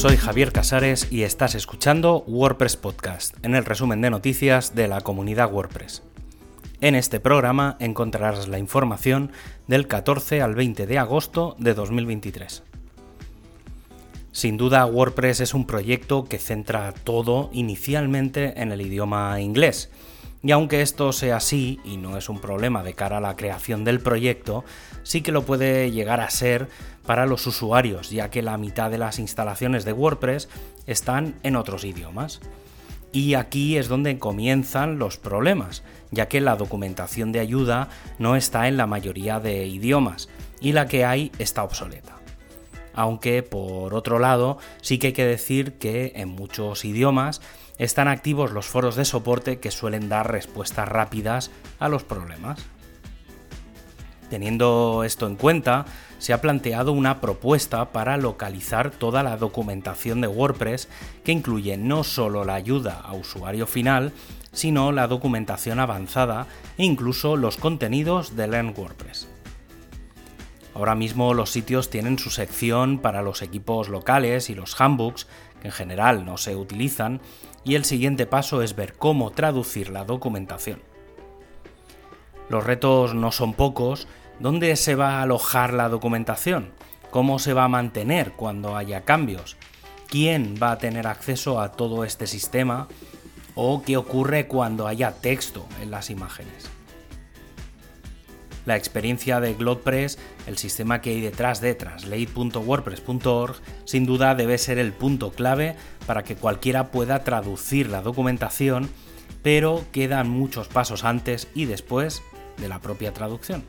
soy Javier Casares y estás escuchando WordPress Podcast, en el resumen de noticias de la comunidad WordPress. En este programa encontrarás la información del 14 al 20 de agosto de 2023. Sin duda, WordPress es un proyecto que centra todo inicialmente en el idioma inglés. Y aunque esto sea así, y no es un problema de cara a la creación del proyecto, sí que lo puede llegar a ser para los usuarios, ya que la mitad de las instalaciones de WordPress están en otros idiomas. Y aquí es donde comienzan los problemas, ya que la documentación de ayuda no está en la mayoría de idiomas y la que hay está obsoleta. Aunque, por otro lado, sí que hay que decir que en muchos idiomas están activos los foros de soporte que suelen dar respuestas rápidas a los problemas. Teniendo esto en cuenta, se ha planteado una propuesta para localizar toda la documentación de WordPress que incluye no solo la ayuda a usuario final, sino la documentación avanzada e incluso los contenidos de Learn WordPress. Ahora mismo los sitios tienen su sección para los equipos locales y los handbooks, que en general no se utilizan, y el siguiente paso es ver cómo traducir la documentación. Los retos no son pocos ¿Dónde se va a alojar la documentación? ¿Cómo se va a mantener cuando haya cambios? ¿Quién va a tener acceso a todo este sistema? ¿O qué ocurre cuando haya texto en las imágenes? La experiencia de GlodePress, el sistema que hay detrás de translate.wordpress.org, sin duda debe ser el punto clave para que cualquiera pueda traducir la documentación, pero quedan muchos pasos antes y después de la propia traducción.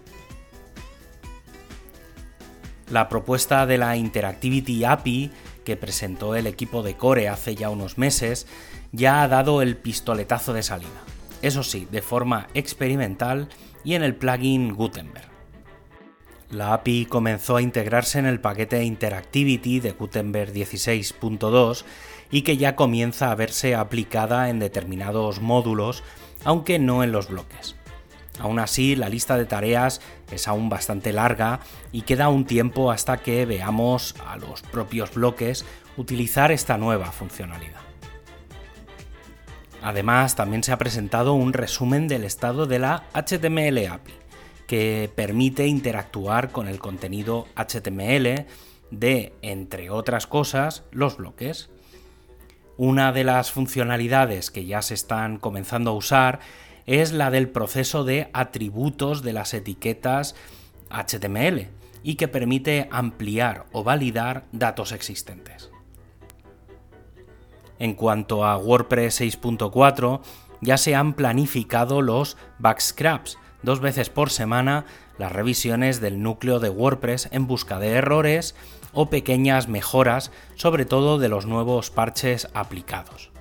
La propuesta de la Interactivity API que presentó el equipo de Core hace ya unos meses ya ha dado el pistoletazo de salida. Eso sí, de forma experimental y en el plugin Gutenberg. La API comenzó a integrarse en el paquete Interactivity de Gutenberg 16.2 y que ya comienza a verse aplicada en determinados módulos, aunque no en los bloques. Aún así, la lista de tareas es aún bastante larga y queda un tiempo hasta que veamos a los propios bloques utilizar esta nueva funcionalidad. Además, también se ha presentado un resumen del estado de la HTML API, que permite interactuar con el contenido HTML de, entre otras cosas, los bloques. Una de las funcionalidades que ya se están comenzando a usar es la del proceso de atributos de las etiquetas HTML y que permite ampliar o validar datos existentes. En cuanto a WordPress 6.4, ya se han planificado los backscraps, dos veces por semana las revisiones del núcleo de WordPress en busca de errores o pequeñas mejoras, sobre todo de los nuevos parches aplicados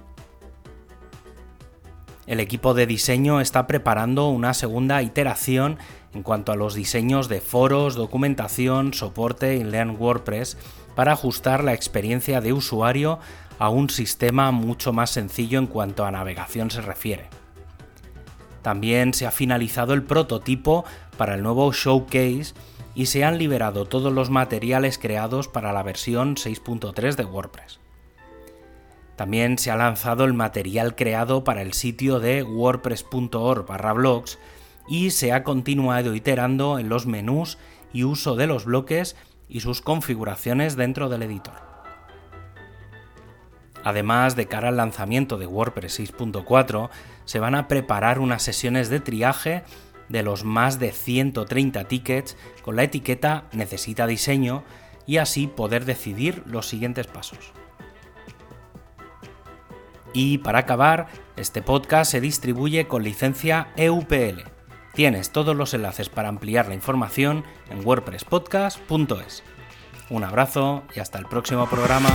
el equipo de diseño está preparando una segunda iteración en cuanto a los diseños de foros, documentación, soporte y Learn WordPress para ajustar la experiencia de usuario a un sistema mucho más sencillo en cuanto a navegación se refiere. También se ha finalizado el prototipo para el nuevo showcase y se han liberado todos los materiales creados para la versión 6.3 de WordPress. También se ha lanzado el material creado para el sitio de wordpress.org barra blogs y se ha continuado iterando en los menús y uso de los bloques y sus configuraciones dentro del editor. Además, de cara al lanzamiento de WordPress 6.4, se van a preparar unas sesiones de triaje de los más de 130 tickets con la etiqueta Necesita diseño y así poder decidir los siguientes pasos. Y para acabar, este podcast se distribuye con licencia EUPL. Tienes todos los enlaces para ampliar la información en wordpresspodcast.es. Un abrazo y hasta el próximo programa.